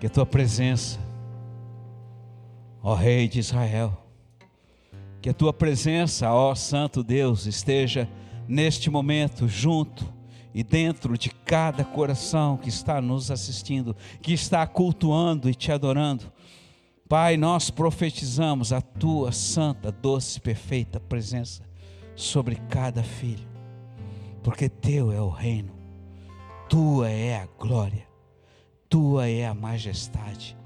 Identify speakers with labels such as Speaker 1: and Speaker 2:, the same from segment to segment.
Speaker 1: Que a tua presença, ó Rei de Israel, que a tua presença, ó Santo Deus, esteja neste momento junto e dentro de cada coração que está nos assistindo, que está cultuando e te adorando. Pai, nós profetizamos a tua santa, doce, perfeita presença sobre cada filho, porque teu é o reino, tua é a glória, tua é a majestade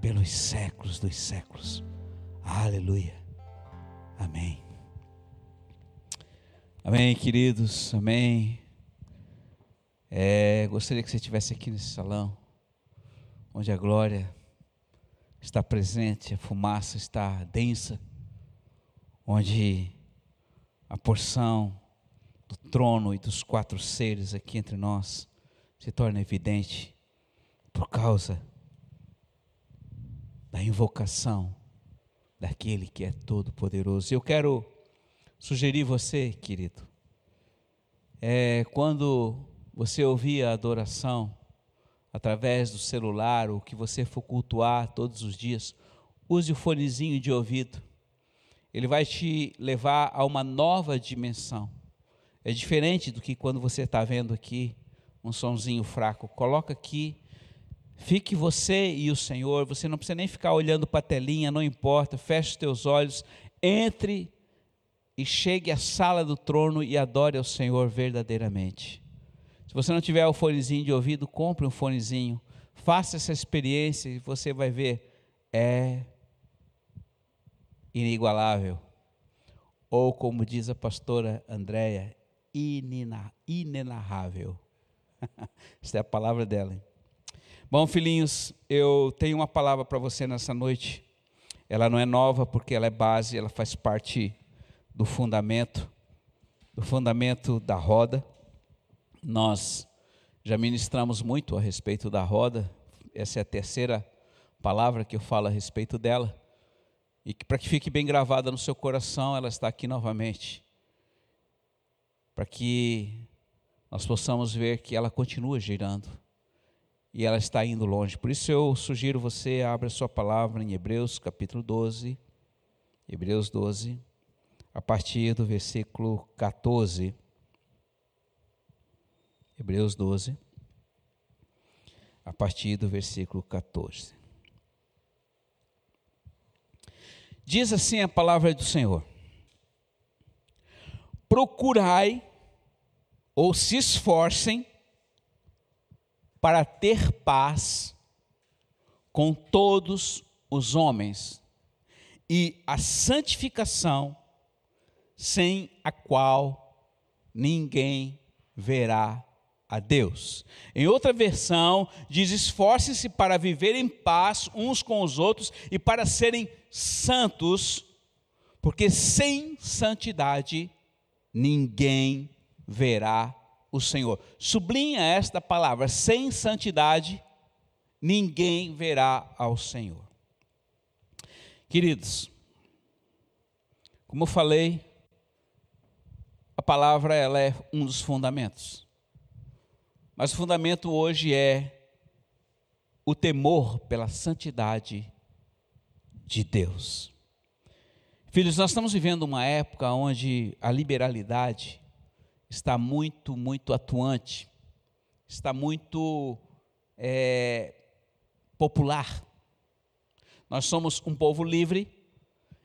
Speaker 1: pelos séculos dos séculos. Aleluia. Amém. Amém, queridos. Amém. É, gostaria que você estivesse aqui nesse salão, onde a glória está presente, a fumaça está densa, onde a porção do trono e dos quatro seres aqui entre nós se torna evidente por causa da invocação daquele que é todo poderoso. Eu quero sugerir você, querido, é quando você ouvir a adoração através do celular, ou que você for cultuar todos os dias, use o fonezinho de ouvido. Ele vai te levar a uma nova dimensão. É diferente do que quando você está vendo aqui um sonzinho fraco. Coloca aqui, fique você e o Senhor. Você não precisa nem ficar olhando para a telinha, não importa. Feche os teus olhos, entre e chegue à sala do trono e adore ao Senhor verdadeiramente. Se você não tiver o fonezinho de ouvido, compre um fonezinho. Faça essa experiência e você vai ver. É inigualável. Ou, como diz a pastora Andréia, inenarrável. Essa é a palavra dela. Hein? Bom, filhinhos, eu tenho uma palavra para você nessa noite. Ela não é nova porque ela é base, ela faz parte do fundamento, do fundamento da roda. Nós já ministramos muito a respeito da roda, essa é a terceira palavra que eu falo a respeito dela. E para que fique bem gravada no seu coração, ela está aqui novamente. Para que nós possamos ver que ela continua girando e ela está indo longe. Por isso eu sugiro você abra sua palavra em Hebreus capítulo 12, Hebreus 12, a partir do versículo 14. Hebreus 12, a partir do versículo 14. Diz assim a palavra do Senhor: Procurai ou se esforcem para ter paz com todos os homens e a santificação, sem a qual ninguém verá a Deus. Em outra versão, diz: esforcem-se para viver em paz uns com os outros e para serem santos, porque sem santidade ninguém verá o Senhor. Sublinha esta palavra: sem santidade ninguém verá ao Senhor. Queridos, como eu falei, a palavra ela é um dos fundamentos. Mas o fundamento hoje é o temor pela santidade de Deus. Filhos, nós estamos vivendo uma época onde a liberalidade está muito, muito atuante, está muito é, popular. Nós somos um povo livre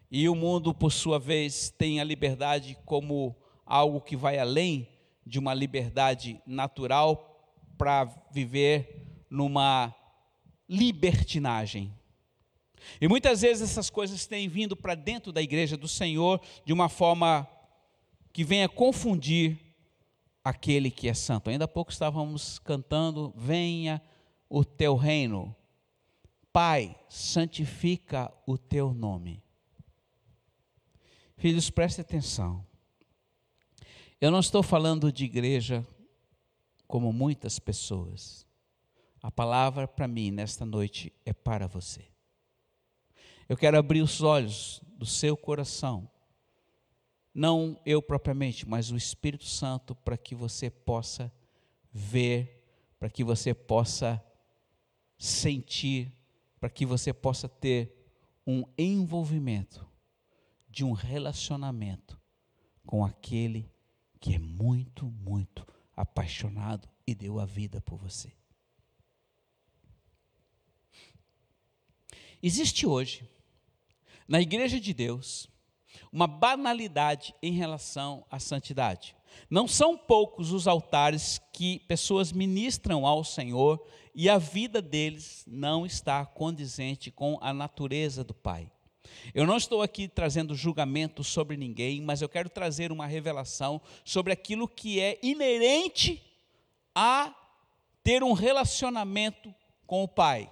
Speaker 1: e o mundo, por sua vez, tem a liberdade como algo que vai além de uma liberdade natural para viver numa libertinagem. E muitas vezes essas coisas têm vindo para dentro da igreja do Senhor de uma forma que venha confundir aquele que é santo. Ainda há pouco estávamos cantando: Venha o teu reino. Pai, santifica o teu nome. Filhos, preste atenção. Eu não estou falando de igreja como muitas pessoas. A palavra para mim nesta noite é para você. Eu quero abrir os olhos do seu coração, não eu propriamente, mas o Espírito Santo, para que você possa ver, para que você possa sentir, para que você possa ter um envolvimento de um relacionamento com aquele que é muito, muito apaixonado e deu a vida por você. Existe hoje, na Igreja de Deus, uma banalidade em relação à santidade. Não são poucos os altares que pessoas ministram ao Senhor e a vida deles não está condizente com a natureza do Pai. Eu não estou aqui trazendo julgamento sobre ninguém, mas eu quero trazer uma revelação sobre aquilo que é inerente a ter um relacionamento com o Pai.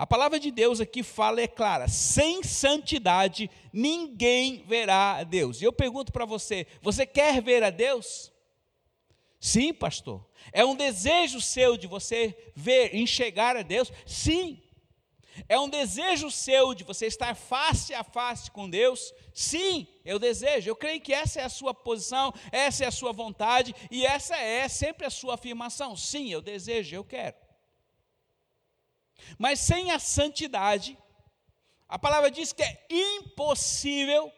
Speaker 1: A palavra de Deus aqui fala é clara: sem santidade ninguém verá a Deus. E eu pergunto para você: você quer ver a Deus? Sim, pastor. É um desejo seu de você ver, enxergar a Deus? Sim. É um desejo seu de você estar face a face com Deus? Sim, eu desejo. Eu creio que essa é a sua posição, essa é a sua vontade e essa é sempre a sua afirmação. Sim, eu desejo, eu quero. Mas sem a santidade, a palavra diz que é impossível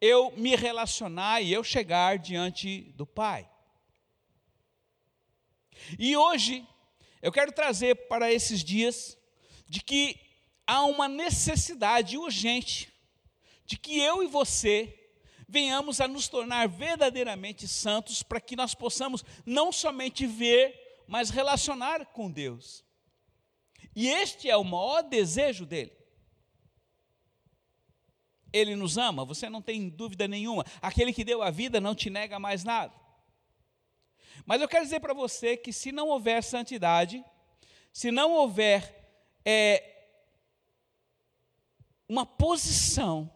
Speaker 1: eu me relacionar e eu chegar diante do Pai. E hoje, eu quero trazer para esses dias de que há uma necessidade urgente de que eu e você venhamos a nos tornar verdadeiramente santos para que nós possamos não somente ver, mas relacionar com Deus. E este é o maior desejo dele. Ele nos ama, você não tem dúvida nenhuma. Aquele que deu a vida não te nega mais nada. Mas eu quero dizer para você que se não houver santidade, se não houver é, uma posição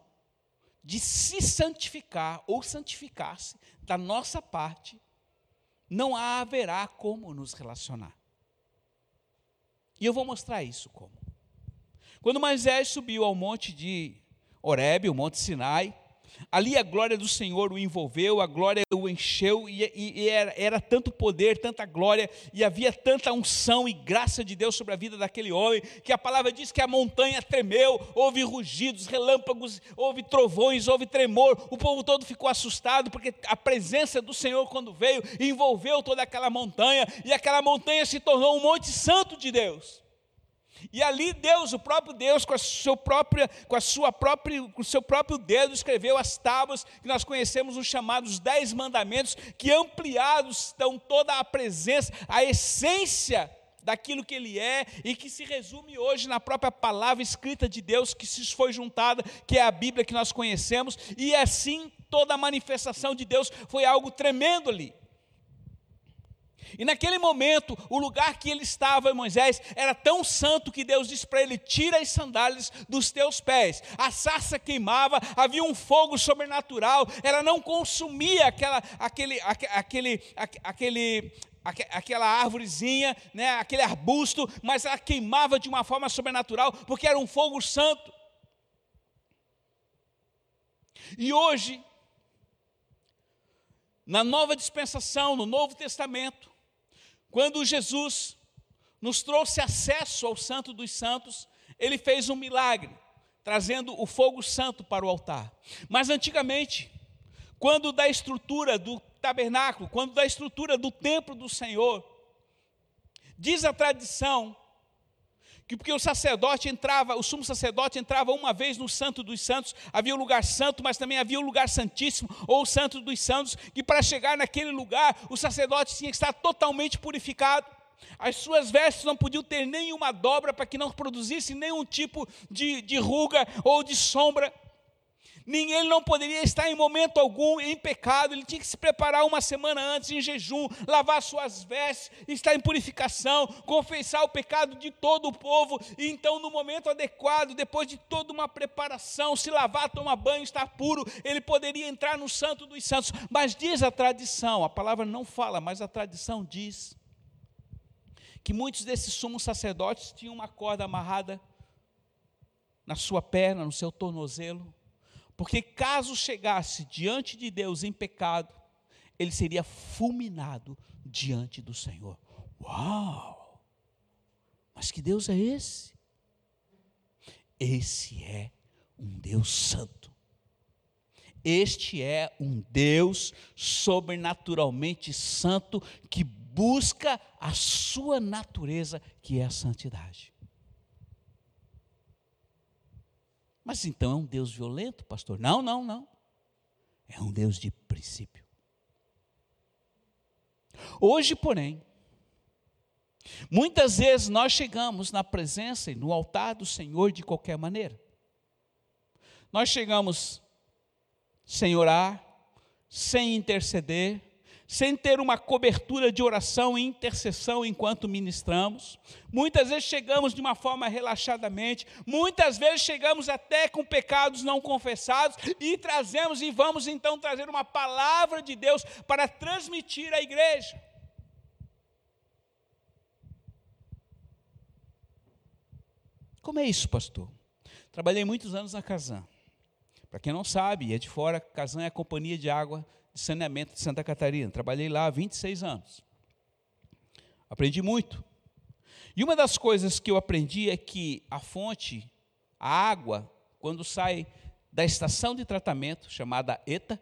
Speaker 1: de se santificar ou santificar-se da nossa parte, não haverá como nos relacionar. E eu vou mostrar isso como. Quando Moisés subiu ao monte de Horebe, o monte Sinai, ali a glória do Senhor o envolveu, a glória o encheu, e, e, era, era, tanto poder, tanta glória, e havia tanta unção e graça de Deus sobre a vida daquele homem, que a palavra diz que a montanha tremeu, houve rugidos, relâmpagos, houve trovões, houve tremor, o povo todo ficou assustado, porque a presença do Senhor, quando veio, envolveu toda aquela montanha, e aquela montanha se tornou um monte santo de Deus. E ali Deus, o próprio Deus, com a, própria, com a sua própria, com o seu próprio dedo, escreveu as tábuas que nós conhecemos os chamados Dez Mandamentos, que ampliados estão toda a presença, a essência daquilo que ele é e que se resume hoje na própria palavra escrita de Deus que se foi juntada, que é a Bíblia que nós conhecemos, e assim toda a manifestação de Deus foi algo tremendo ali. E naquele momento, o lugar que ele estava, Moisés, era tão santo que Deus disse para ele: Tira as sandálias dos teus pés. A sarça queimava, havia um fogo sobrenatural, ela não consumia aquela, aquele, aquele, aquele, aquela árvorezinha, né, aquele arbusto, mas ela queimava de uma forma sobrenatural, porque era um fogo santo. E hoje, na nova dispensação, no Novo Testamento, quando Jesus nos trouxe acesso ao Santo dos Santos, ele fez um milagre, trazendo o fogo santo para o altar. Mas antigamente, quando da estrutura do tabernáculo, quando da estrutura do templo do Senhor, diz a tradição que porque o sacerdote entrava, o sumo sacerdote entrava uma vez no santo dos santos, havia o lugar santo, mas também havia o lugar santíssimo, ou o santo dos santos, que para chegar naquele lugar, o sacerdote tinha que estar totalmente purificado. As suas vestes não podiam ter nenhuma dobra para que não produzisse nenhum tipo de, de ruga ou de sombra. Ninguém ele não poderia estar em momento algum em pecado, ele tinha que se preparar uma semana antes em jejum, lavar suas vestes, estar em purificação, confessar o pecado de todo o povo, e então, no momento adequado, depois de toda uma preparação, se lavar, tomar banho, estar puro, ele poderia entrar no Santo dos Santos. Mas diz a tradição, a palavra não fala, mas a tradição diz que muitos desses sumos sacerdotes tinham uma corda amarrada na sua perna, no seu tornozelo, porque caso chegasse diante de Deus em pecado, ele seria fulminado diante do Senhor. Uau! Mas que Deus é esse? Esse é um Deus santo. Este é um Deus sobrenaturalmente santo que busca a sua natureza, que é a santidade. Mas então é um Deus violento, pastor? Não, não, não. É um Deus de princípio. Hoje, porém, muitas vezes nós chegamos na presença e no altar do Senhor de qualquer maneira. Nós chegamos sem orar, sem interceder, sem ter uma cobertura de oração e intercessão enquanto ministramos. Muitas vezes chegamos de uma forma relaxadamente, muitas vezes chegamos até com pecados não confessados e trazemos e vamos então trazer uma palavra de Deus para transmitir à igreja. Como é isso, pastor? Trabalhei muitos anos na Casan. Para quem não sabe, é de fora, Casan é a companhia de água de saneamento de Santa Catarina. Trabalhei lá há 26 anos. Aprendi muito. E uma das coisas que eu aprendi é que a fonte, a água, quando sai da estação de tratamento, chamada ETA,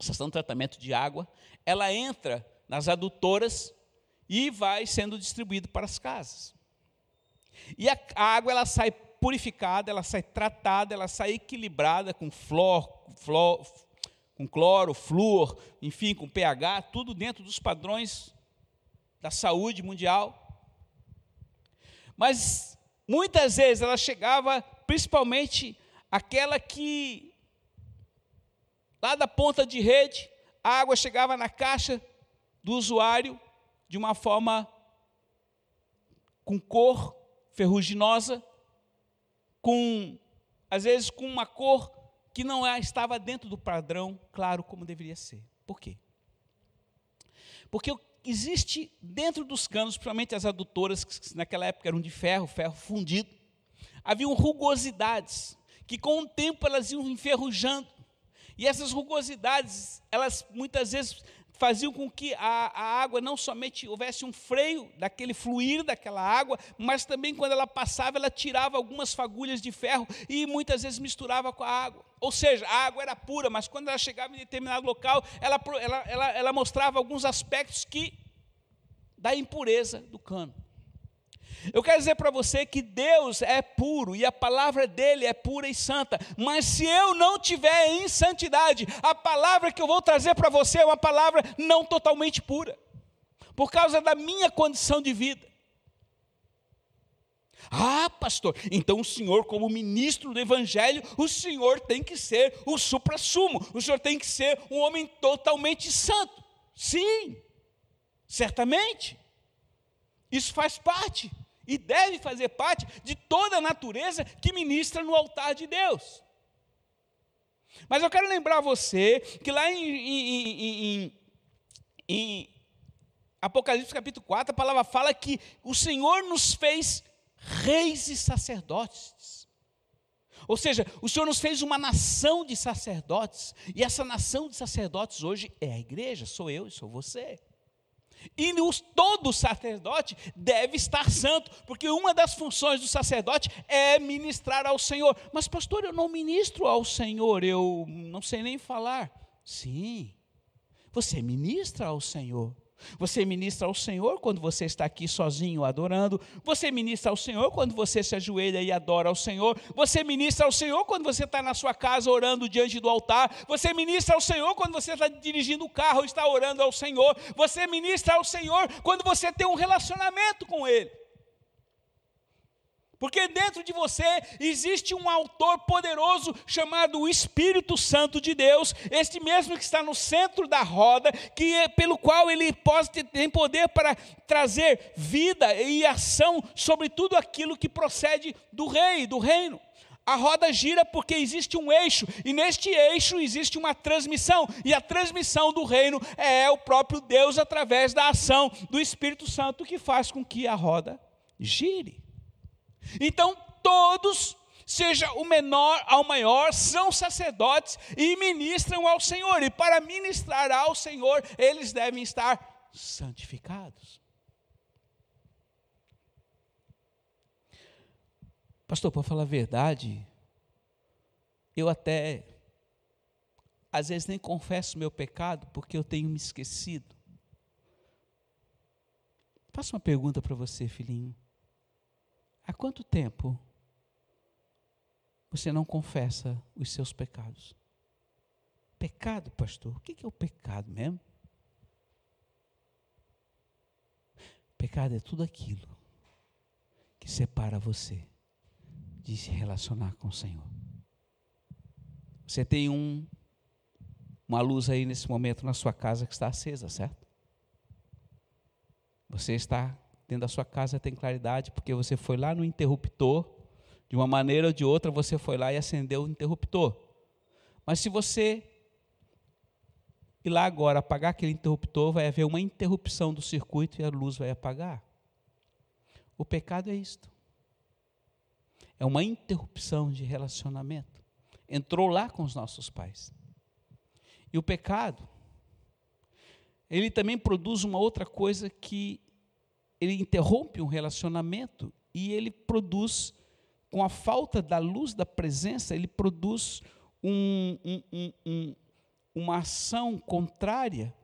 Speaker 1: estação de tratamento de água, ela entra nas adutoras e vai sendo distribuída para as casas. E a, água ela sai purificada, ela sai tratada, ela sai equilibrada com flor, flor, com cloro, flúor, enfim, com pH, tudo dentro dos padrões da saúde mundial. Mas muitas vezes ela chegava, principalmente aquela que, lá da ponta de rede, a água chegava na caixa do usuário de uma forma com cor ferruginosa, com, às vezes, com uma cor que não é, estava dentro do padrão claro como deveria ser. Por quê? Porque existe dentro dos canos, principalmente as adutoras, que naquela época eram de ferro, ferro fundido, haviam rugosidades, que com o tempo elas iam enferrujando. E essas rugosidades, elas muitas vezes faziam com que a, a, água não somente houvesse um freio daquele fluir daquela água, mas também quando ela passava, ela tirava algumas fagulhas de ferro e muitas vezes misturava com a água. Ou seja, a água era pura, mas quando ela chegava em determinado local, ela, ela, ela, ela mostrava alguns aspectos que da impureza do cano. Eu quero dizer para você que Deus é puro e a palavra dele é pura e santa, mas se eu não tiver em santidade, a palavra que eu vou trazer para você é uma palavra não totalmente pura, por causa da minha condição de vida. Ah, pastor, então o senhor, como ministro do evangelho, o senhor tem que ser o supra-sumo, o senhor tem que ser um homem totalmente santo. Sim, certamente, isso faz parte e deve fazer parte de toda a natureza que ministra no altar de Deus. Mas eu quero lembrar você que lá em, em, em, em, Apocalipse capítulo 4, a palavra fala que o Senhor nos fez reis e sacerdotes. Ou seja, o Senhor nos fez uma nação de sacerdotes, e essa nação de sacerdotes hoje é a igreja, sou eu e sou você. E os, todo sacerdote deve estar santo, porque uma das funções do sacerdote é ministrar ao Senhor. Mas, pastor, eu não ministro ao Senhor, eu não sei nem falar. Sim, você ministra ao Senhor. Você ministra ao Senhor quando você está aqui sozinho adorando. Você ministra ao Senhor quando você se ajoelha e adora ao Senhor. Você ministra ao Senhor quando você está na sua casa orando diante do altar. Você ministra ao Senhor quando você está dirigindo o carro e está orando ao Senhor. Você ministra ao Senhor quando você tem um relacionamento com Ele. Porque dentro de você existe um autor poderoso chamado Espírito Santo de Deus, este mesmo que está no centro da roda, que é, pelo qual ele pode tem poder para trazer vida e ação sobre tudo aquilo que procede do rei, do reino. A roda gira porque existe um eixo, e neste eixo existe uma transmissão, e a transmissão do reino é o próprio Deus através da ação do Espírito Santo que faz com que a roda gire. Então, todos, seja o menor ao maior, são sacerdotes e ministram ao Senhor. E para ministrar ao Senhor, eles devem estar santificados. Pastor, para falar a verdade, eu até às vezes nem confesso meu pecado porque eu tenho me esquecido. Faço uma pergunta para você, filhinho. Há quanto tempo você não confessa os seus pecados? Pecado, pastor? O que é o pecado mesmo? Pecado é tudo aquilo que separa você de se relacionar com o Senhor. Você tem um, uma luz aí nesse momento na sua casa que está acesa, certo? Você está dentro da sua casa, tem claridade, porque você foi lá no interruptor, de uma maneira ou de outra, você foi lá e acendeu o interruptor. Mas se você ir lá agora apagar aquele interruptor, vai haver uma interrupção do circuito e a luz vai apagar. O pecado é isto. É uma interrupção de relacionamento. Entrou lá com os nossos pais. E o pecado, ele também produz uma outra coisa que ele interrompe um relacionamento e ele produz, com a falta da luz da presença, ele produz um, um, um, uma ação contrária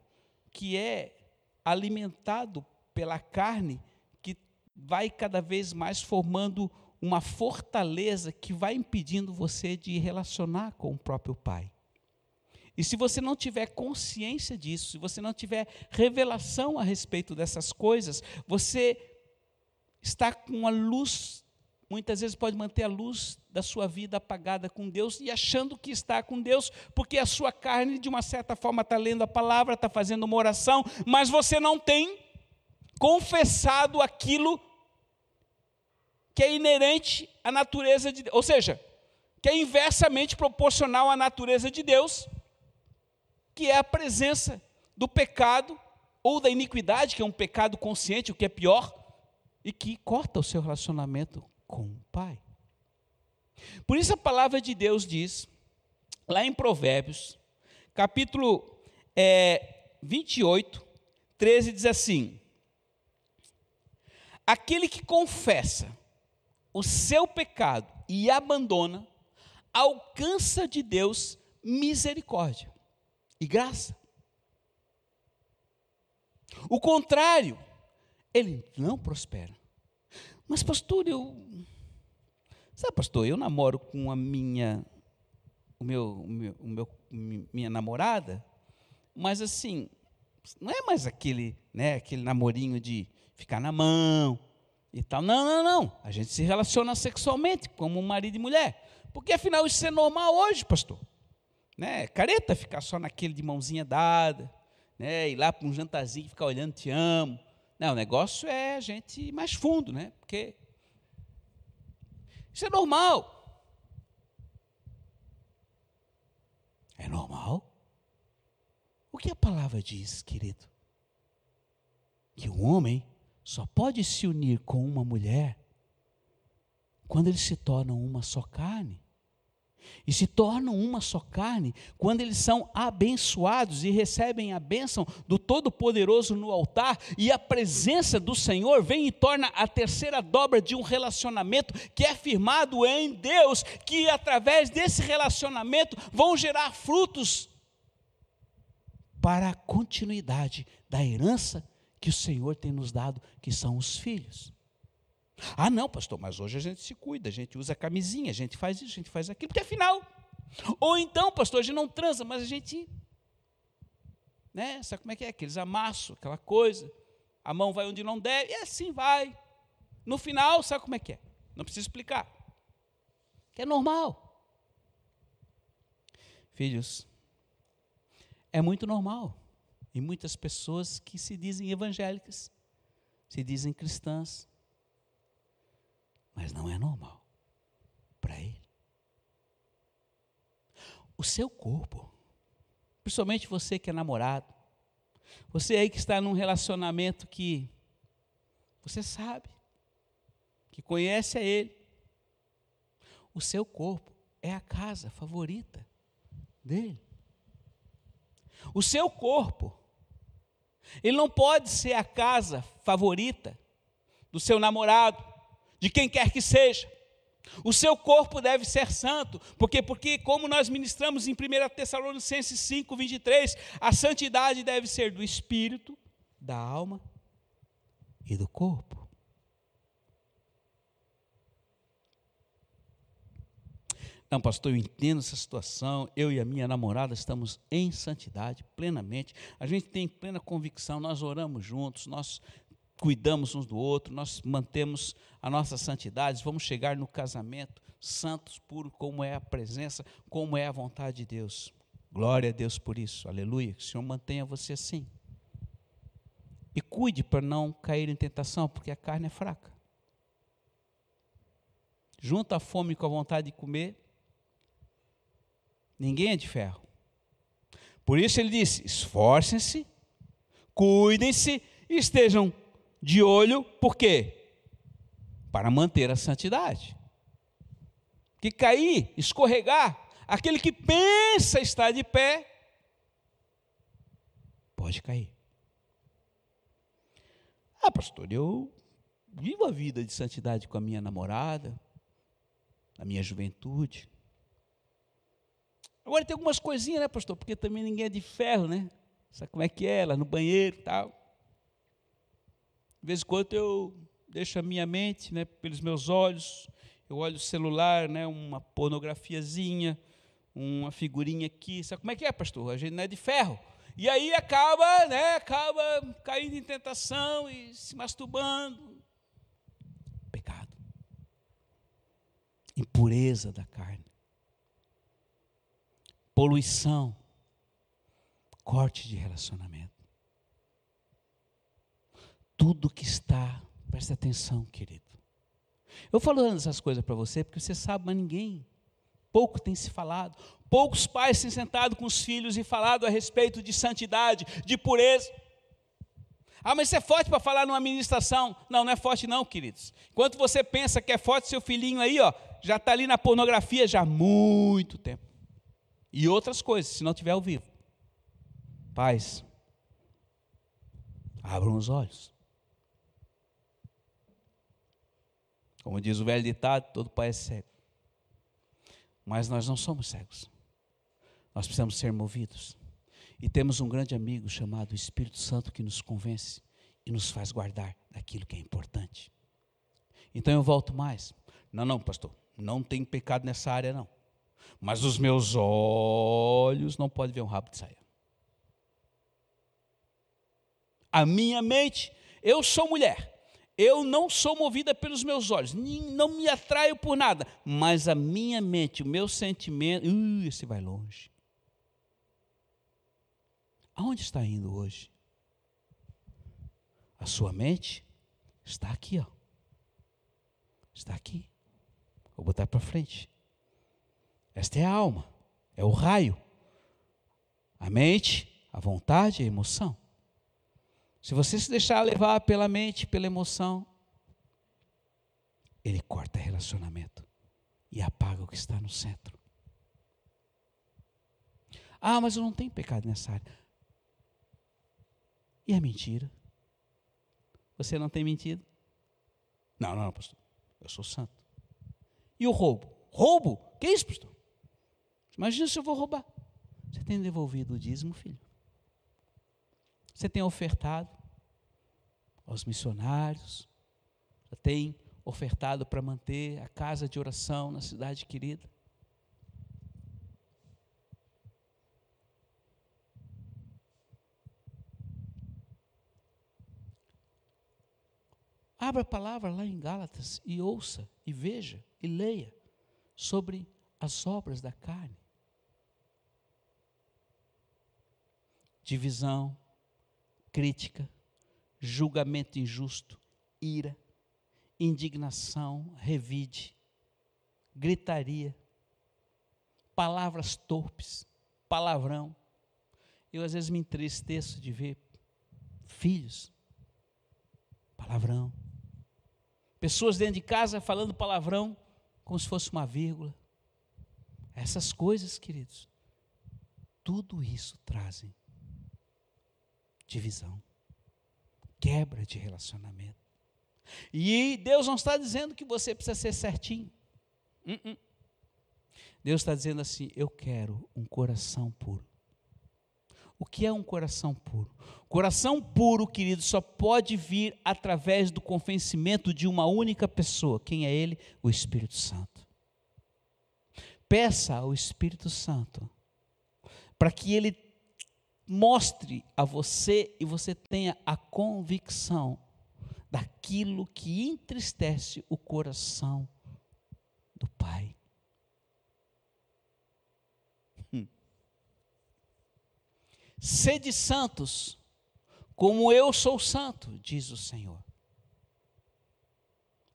Speaker 1: que é alimentado pela carne que vai cada vez mais formando uma fortaleza que vai impedindo você de relacionar com o próprio Pai. E se você não tiver consciência disso, se você não tiver revelação a respeito dessas coisas, você está com a luz, muitas vezes pode manter a luz da sua vida apagada com Deus e achando que está com Deus, porque a sua carne, de uma certa forma, está lendo a palavra, está fazendo uma oração, mas você não tem confessado aquilo que é inerente à natureza de Deus, ou seja, que é inversamente proporcional à natureza de Deus, que é a presença do pecado ou da iniquidade, que é um pecado consciente, o que é pior, e que corta o seu relacionamento com o Pai. Por isso a palavra de Deus diz, lá em Provérbios, capítulo é, 28, 13, diz assim: Aquele que confessa o seu pecado e abandona, alcança de Deus misericórdia e graça. O contrário, ele não prospera. Mas, pastor, eu Sabe, pastor, eu namoro com a minha, o meu, o meu, o meu, minha namorada, mas assim, não é mais aquele, né, aquele namorinho de ficar na mão e tal. Não, não, não. A gente se relaciona sexualmente como marido e mulher. Porque afinal isso é normal hoje, pastor. Né? Careta ficar só naquele de mãozinha dada, né? ir lá para um jantarzinho e ficar olhando, te amo. Não, o negócio é a gente ir mais fundo, né? Porque isso é normal. É normal? O que a palavra diz, querido? Que o homem só pode se unir com uma mulher quando eles se tornam uma só carne e se tornam uma só carne quando eles são abençoados e recebem a bênção do Todo-Poderoso no altar e a presença do Senhor vem e torna a terceira dobra de um relacionamento que é firmado em Deus, que através desse relacionamento vão gerar frutos para a continuidade da herança que o Senhor tem nos dado, que são os filhos. Ah, não, pastor, mas hoje a gente se cuida, a gente usa camisinha, a gente faz isso, a gente faz aquilo, porque afinal. Ou então, pastor, a gente não transa, mas a gente. Né, sabe como é que é? Aqueles amassos, aquela coisa. A mão vai onde não deve, e assim vai. No final, sabe como é que é? Não precisa explicar. Que é normal. Filhos, é muito normal. E muitas pessoas que se dizem evangélicas, se dizem cristãs, mas não é normal para ele. O seu corpo, principalmente você que é namorado, você aí que está num relacionamento que você sabe, que conhece a ele, o seu corpo é a casa favorita dele. O seu corpo, ele não pode ser a casa favorita do seu namorado, de quem quer que seja. O seu corpo deve ser santo, porque porque como nós ministramos em 1 Tessalonicenses 5, 23, a santidade deve ser do espírito, da alma e do corpo. Não, pastor, eu entendo essa situação. Eu e a minha namorada estamos em santidade plenamente. A gente tem plena convicção, nós oramos juntos, nós cuidamos uns do outro, nós mantemos a nossa santidade, vamos chegar no casamento santos, puros, como é a presença, como é a vontade de Deus. Glória a Deus por isso, aleluia. Que o Senhor mantenha você assim. E cuide para não cair em tentação, porque a carne é fraca. Junta a fome com a vontade de comer, ninguém é de ferro. Por isso ele disse: esforcem-se, cuidem-se estejam de olho, por quê? Para manter a santidade. Que cair, escorregar, aquele que pensa estar de pé, pode cair. Ah, pastor, eu vivo a vida de santidade com a minha namorada, na minha juventude. Agora tem algumas coisinhas, né, pastor? Porque também ninguém é de ferro, né? Sabe como é que é? Lá no banheiro e tal. De vez em quando eu deixo a minha mente, né, pelos meus olhos, eu olho o celular, né, uma pornografiazinha, uma figurinha aqui. Sabe como é que é, pastor? A gente não é de ferro. E aí acaba, né, acaba caindo em tentação e se masturbando. Pecado. Impureza da carne. Poluição. Corte de relacionamento tudo que está. Preste atenção, querido. Eu falo essas coisas para você porque você sabe, mas ninguém. Pouco tem se falado. Poucos pais têm sentado com os filhos e falado a respeito de santidade, de pureza. Ah, mas você é forte para falar numa ministração. Não, não é forte não, queridos. Enquanto você pensa que é forte, seu filhinho aí, ó, já está ali na pornografia já há muito tempo. E outras coisas, se não tiver ao vivo. Pais, abram os olhos. Como diz o velho ditado, todo pai é cego. Mas nós não somos cegos. Nós precisamos ser movidos. E temos um grande amigo chamado Espírito Santo que nos convence e nos faz guardar daquilo que é importante. Então eu volto mais. Não, não, pastor, não tem pecado nessa área, não. Mas os meus olhos não podem ver um rabo de saia. A minha mente, eu sou mulher. Eu não sou movida pelos meus olhos, não me atraio por nada, mas a minha mente, o meu sentimento, uh, esse vai longe. Aonde está indo hoje? A sua mente está aqui, ó. Está aqui. Vou botar para frente. Esta é a alma, é o raio. A mente, a vontade, a emoção. Se você se deixar levar pela mente, pela emoção, ele corta relacionamento e apaga o que está no centro. Ah, mas eu não tenho pecado nessa área. E a mentira? Você não tem mentido? Não, não, pastor. Eu sou santo. E o roubo? Roubo? Que é isso, pastor? Imagina se eu vou roubar. Você tem devolvido o dízimo, filho? Você tem ofertado aos missionários, tem ofertado para manter a casa de oração na cidade querida. Abra a palavra lá em Gálatas e ouça, e veja, e leia sobre as obras da carne. Divisão, crítica, julgamento injusto, ira, indignação, revide, gritaria, palavras torpes, palavrão. Eu às vezes me entristeço de ver filhos, palavrão. Pessoas dentro de casa falando palavrão como se fosse uma vírgula. Essas coisas, queridos, tudo isso trazem divisão, quebra de relacionamento. E Deus não está dizendo que você precisa ser certinho. Uh -uh. Deus está dizendo assim: Eu quero um coração puro. O que é um coração puro? Coração puro, querido, só pode vir através do convencimento de uma única pessoa. Quem é ele? O Espírito Santo. Peça ao Espírito Santo para que ele mostre a você e você tenha a convicção daquilo que entristece o coração do Pai. Hum. Sede santos, como eu sou santo, diz o Senhor.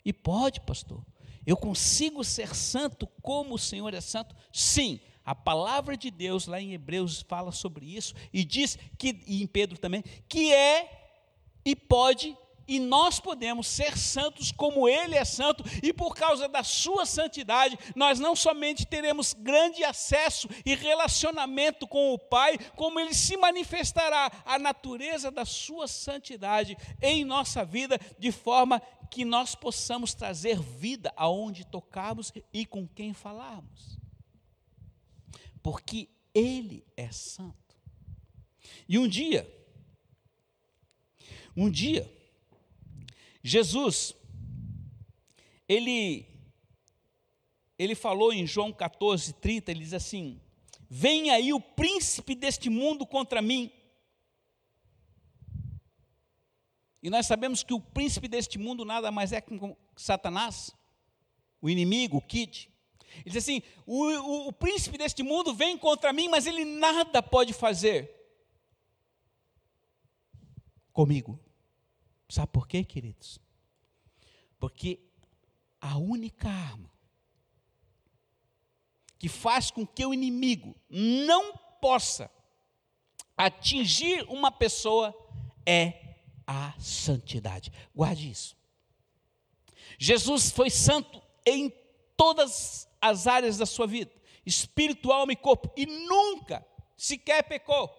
Speaker 1: E pode, pastor, eu consigo ser santo como o Senhor é santo? Sim, a palavra de Deus lá em Hebreus fala sobre isso e diz que, e em Pedro também, que é e pode e nós podemos ser santos como Ele é santo, e por causa da Sua santidade, nós não somente teremos grande acesso e relacionamento com o Pai, como Ele se manifestará a natureza da Sua santidade em nossa vida, de forma que nós possamos trazer vida aonde tocarmos e com quem falarmos. Porque Ele é santo. E um dia, um dia, Jesus, ele, ele falou em João 14, 30, ele diz assim: Vem aí o príncipe deste mundo contra mim. E nós sabemos que o príncipe deste mundo nada mais é que Satanás, o inimigo, o kid. Ele diz assim: o, o, o príncipe deste mundo vem contra mim, mas ele nada pode fazer comigo. Sabe por quê, queridos? Porque a única arma que faz com que o inimigo não possa atingir uma pessoa é a santidade. Guarde isso. Jesus foi santo em todas as áreas da sua vida, espiritual, alma e corpo, e nunca sequer pecou.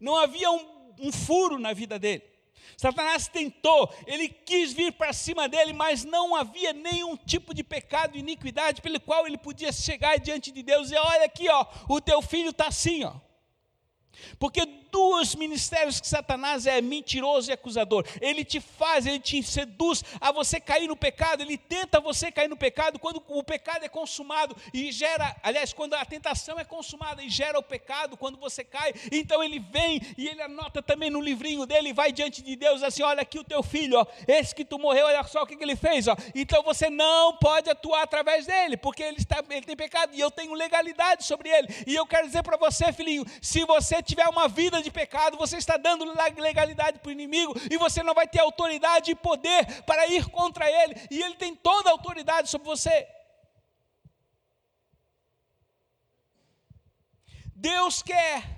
Speaker 1: Não havia um, um furo na vida dele. Satanás tentou, ele quis vir para cima dele, mas não havia nenhum tipo de pecado iniquidade pelo qual ele podia chegar diante de Deus e olha aqui, ó, o teu filho está assim, ó. Porque dos ministérios que Satanás é mentiroso e acusador, ele te faz, ele te seduz a você cair no pecado, ele tenta você cair no pecado quando o pecado é consumado e gera, aliás, quando a tentação é consumada e gera o pecado, quando você cai, então ele vem e ele anota também no livrinho dele, vai diante de Deus assim: olha aqui o teu filho, ó, esse que tu morreu, olha só o que, que ele fez, ó. então você não pode atuar através dele, porque ele, está, ele tem pecado e eu tenho legalidade sobre ele, e eu quero dizer para você, filhinho, se você tiver uma vida de pecado, você está dando legalidade para o inimigo e você não vai ter autoridade e poder para ir contra ele, e ele tem toda a autoridade sobre você. Deus quer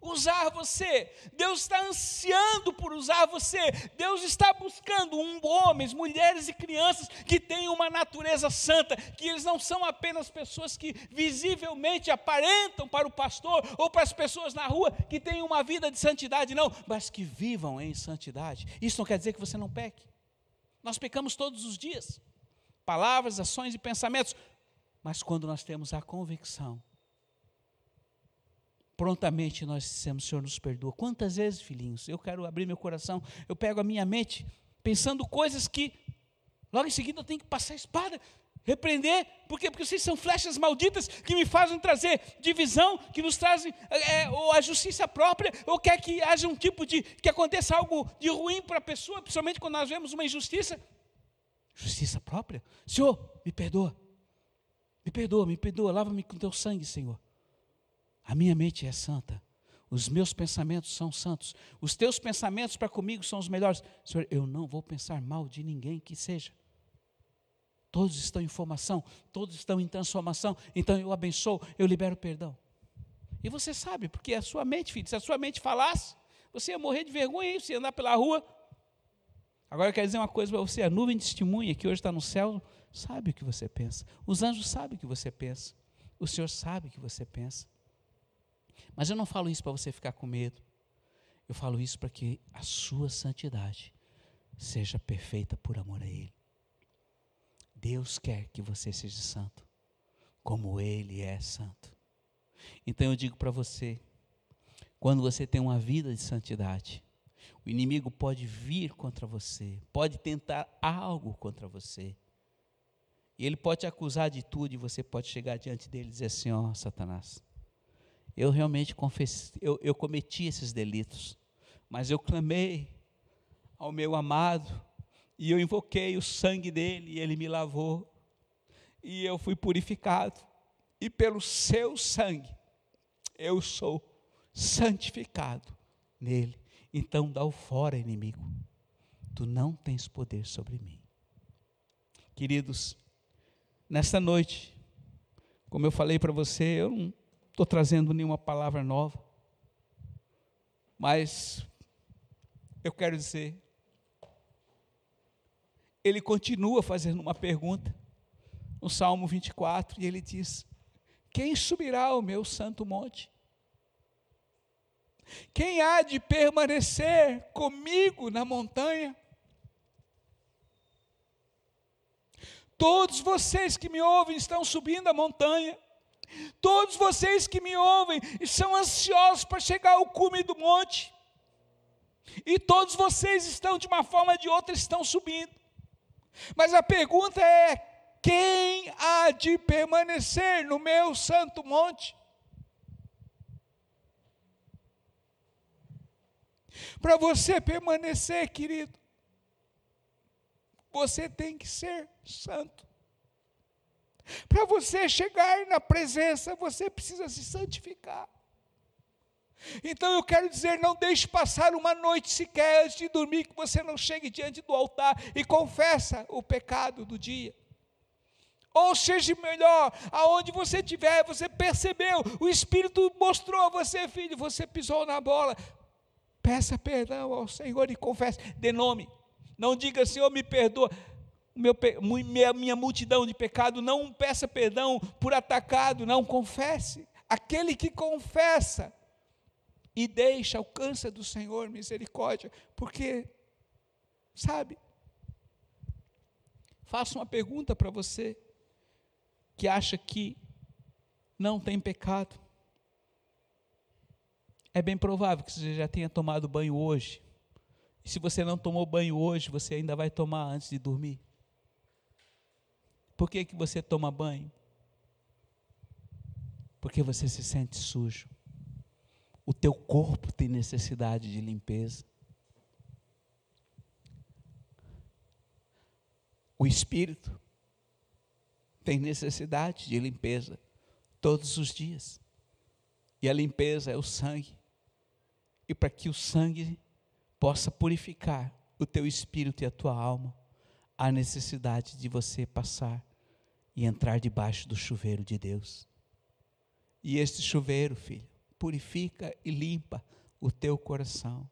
Speaker 1: usar você. Deus está ansiando por usar você. Deus está buscando um, homens, mulheres e crianças que tenham uma natureza santa, que eles não são apenas pessoas que visivelmente aparentam para o pastor ou para as pessoas na rua que têm uma vida de santidade, não, mas que vivam em santidade. Isso não quer dizer que você não peque. Nós pecamos todos os dias. Palavras, ações e pensamentos. Mas quando nós temos a convicção prontamente nós dissemos, Senhor, nos perdoa. Quantas vezes, filhinhos, eu quero abrir meu coração, eu pego a minha mente, pensando coisas que, logo em seguida, eu tenho que passar a espada, repreender, por quê? Porque vocês são flechas malditas que me fazem trazer divisão, que nos trazem é, ou a justiça própria, ou quer que haja um tipo de, que aconteça algo de ruim para a pessoa, principalmente quando nós vemos uma injustiça. Justiça própria? Senhor, me perdoa, me perdoa, me perdoa, lava-me com teu sangue, Senhor. A minha mente é santa. Os meus pensamentos são santos. Os teus pensamentos para comigo são os melhores. Senhor, eu não vou pensar mal de ninguém que seja. Todos estão em formação, todos estão em transformação. Então eu abençoo, eu libero perdão. E você sabe, porque a sua mente, filho, se a sua mente falasse, você ia morrer de vergonha, você ia andar pela rua. Agora eu quero dizer uma coisa para você: a nuvem de testemunha que hoje está no céu sabe o que você pensa. Os anjos sabem o que você pensa. O Senhor sabe o que você pensa. Mas eu não falo isso para você ficar com medo. Eu falo isso para que a sua santidade seja perfeita por amor a Ele. Deus quer que você seja santo. como Ele é santo. Então eu digo para você, quando você tem uma vida de santidade, o inimigo pode vir contra você, pode tentar algo contra você. E ele pode te acusar de tudo, e você pode chegar diante dele e dizer assim: Ó, oh, Satanás, eu realmente confessei, eu, eu cometi esses delitos, mas eu clamei ao meu amado, e eu invoquei o sangue dele, e ele me lavou, e eu fui purificado, e pelo seu sangue eu sou santificado nele. Então dá o fora, inimigo. Tu não tens poder sobre mim. Queridos, nesta noite, como eu falei para você, eu não estou trazendo nenhuma palavra nova, mas eu quero dizer, ele continua fazendo uma pergunta no Salmo 24, e ele diz: Quem subirá ao meu santo monte? Quem há de permanecer comigo na montanha? Todos vocês que me ouvem estão subindo a montanha. Todos vocês que me ouvem são ansiosos para chegar ao cume do monte. E todos vocês estão, de uma forma ou de outra, estão subindo. Mas a pergunta é: quem há de permanecer no meu santo monte? Para você permanecer, querido, você tem que ser santo. Para você chegar na presença, você precisa se santificar. Então eu quero dizer, não deixe passar uma noite sequer antes de dormir que você não chegue diante do altar e confessa o pecado do dia. Ou seja melhor, aonde você estiver, você percebeu, o Espírito mostrou a você, filho, você pisou na bola. Peça perdão ao Senhor e confesse, dê nome. Não diga, Senhor, me perdoa. Meu, minha, minha multidão de pecado, não peça perdão por atacado, não confesse. Aquele que confessa e deixa, alcança do Senhor misericórdia, porque, sabe, faço uma pergunta para você que acha que não tem pecado. É bem provável que você já tenha tomado banho hoje. E se você não tomou banho hoje, você ainda vai tomar antes de dormir. Por que, que você toma banho? Porque você se sente sujo. O teu corpo tem necessidade de limpeza. O espírito tem necessidade de limpeza todos os dias. E a limpeza é o sangue e para que o sangue possa purificar o teu espírito e a tua alma, há necessidade de você passar e entrar debaixo do chuveiro de Deus. E este chuveiro, filho, purifica e limpa o teu coração.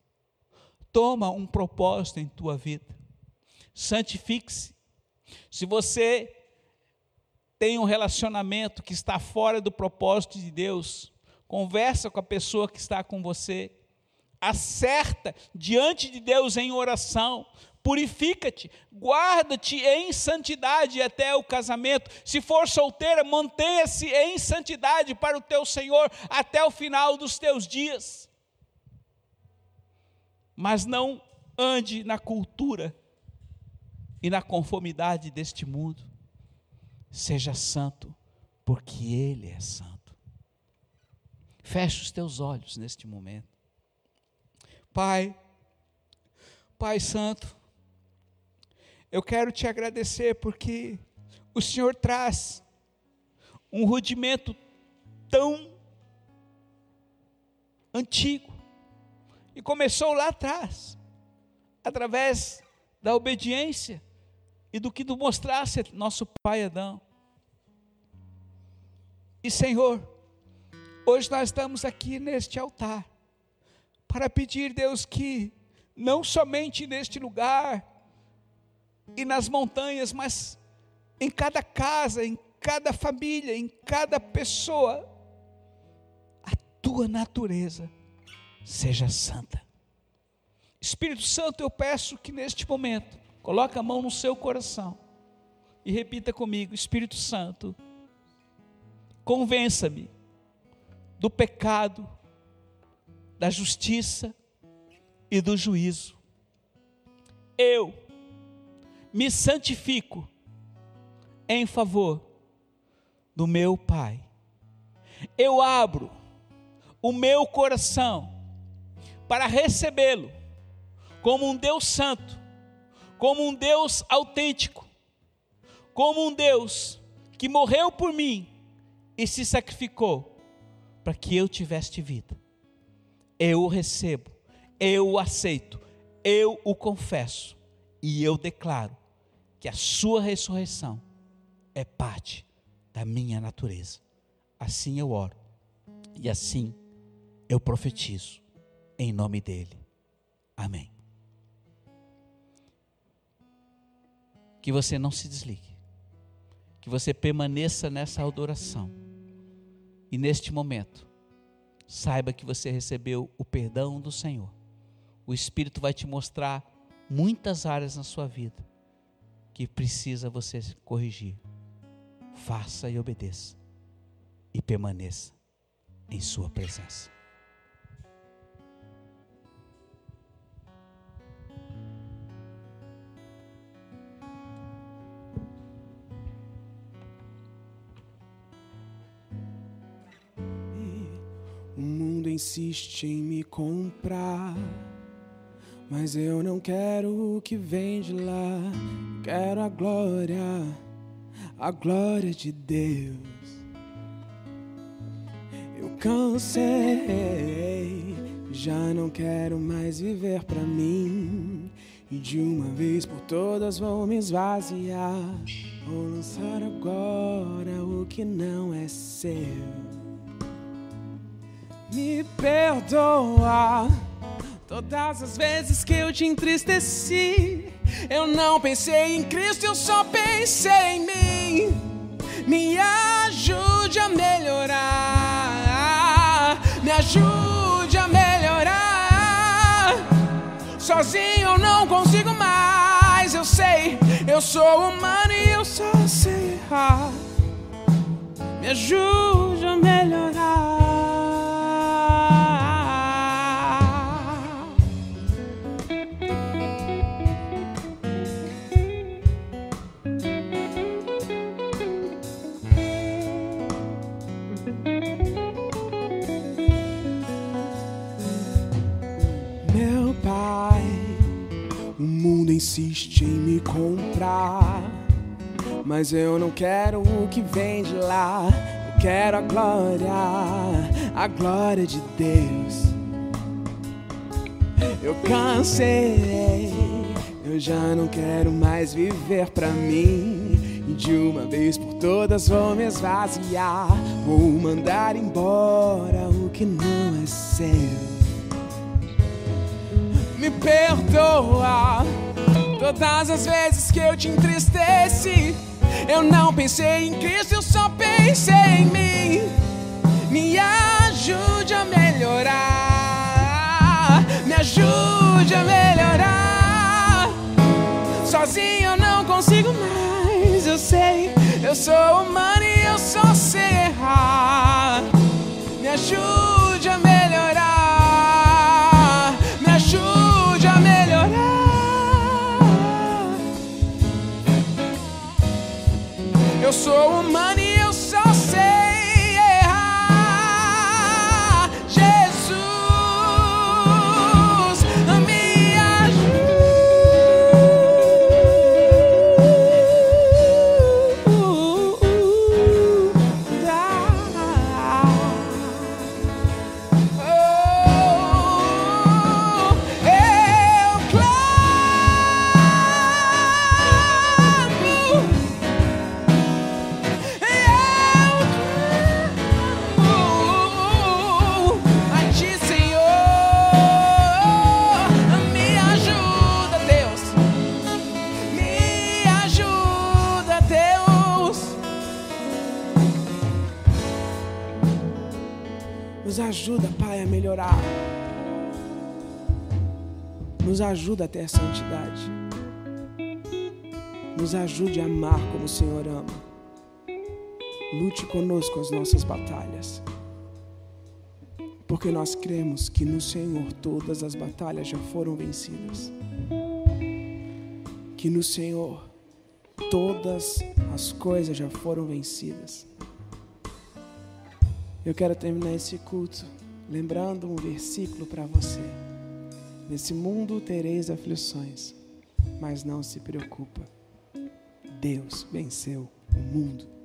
Speaker 1: Toma um propósito em tua vida. Santifique-se. Se você tem um relacionamento que está fora do propósito de Deus, conversa com a pessoa que está com você acerta diante de Deus em oração, purifica-te, guarda-te em santidade até o casamento. Se for solteira, mantenha-se em santidade para o teu Senhor até o final dos teus dias. Mas não ande na cultura e na conformidade deste mundo. Seja santo, porque Ele é santo. Feche os teus olhos neste momento. Pai, Pai Santo, eu quero te agradecer porque o Senhor traz um rudimento tão antigo e começou lá atrás, através da obediência e do que tu mostrasse nosso pai Adão. E Senhor, hoje nós estamos aqui neste altar para pedir, Deus, que não somente neste lugar e nas montanhas, mas em cada casa, em cada família, em cada pessoa, a tua natureza seja santa. Espírito Santo, eu peço que neste momento, coloque a mão no seu coração e repita comigo: Espírito Santo, convença-me do pecado, da justiça e do juízo. Eu me santifico em favor do meu Pai. Eu abro o meu coração para recebê-lo como um Deus santo, como um Deus autêntico, como um Deus que morreu por mim e se sacrificou para que eu tivesse vida. Eu o recebo, eu o aceito, eu o confesso e eu declaro que a sua ressurreição é parte da minha natureza. Assim eu oro e assim eu profetizo em nome dele. Amém. Que você não se desligue, que você permaneça nessa adoração e neste momento, saiba que você recebeu o perdão do Senhor. O Espírito vai te mostrar muitas áreas na sua vida que precisa você corrigir. Faça e obedeça e permaneça em sua presença.
Speaker 2: O mundo insiste em me comprar mas eu não quero o que vem de lá, quero a glória, a glória de Deus. Eu cansei, já não quero mais viver pra mim. E de uma vez por todas vou me esvaziar. Vou lançar agora o que não é seu. Me perdoa Todas as vezes que eu te entristeci, eu não pensei em Cristo, eu só pensei em mim. Me ajude a melhorar, me ajude a melhorar. Sozinho eu não consigo mais, eu sei, eu sou humano e eu só sei errar. Me ajude a melhorar. Insiste em me comprar. Mas eu não quero o que vem de lá. Eu quero a glória, a glória de Deus. Eu cansei, eu já não quero mais viver pra mim. E de uma vez por todas vou me esvaziar. Vou mandar embora o que não é seu. Me perdoa Todas as vezes que eu te entristeci, eu não pensei em Cristo, eu só pensei em mim. Me ajude a melhorar, me ajude a melhorar. Sozinho eu não consigo mais, eu sei, eu sou humano e eu só sei errar. Me ajude Eu sou humano ajuda a ter santidade, nos ajude a amar como o Senhor ama. lute conosco as nossas batalhas. Porque nós cremos que no Senhor todas as batalhas já foram vencidas. Que no Senhor todas as coisas já foram vencidas. Eu quero terminar esse culto lembrando um versículo para você. Nesse mundo tereis aflições, mas não se preocupa. Deus venceu o mundo.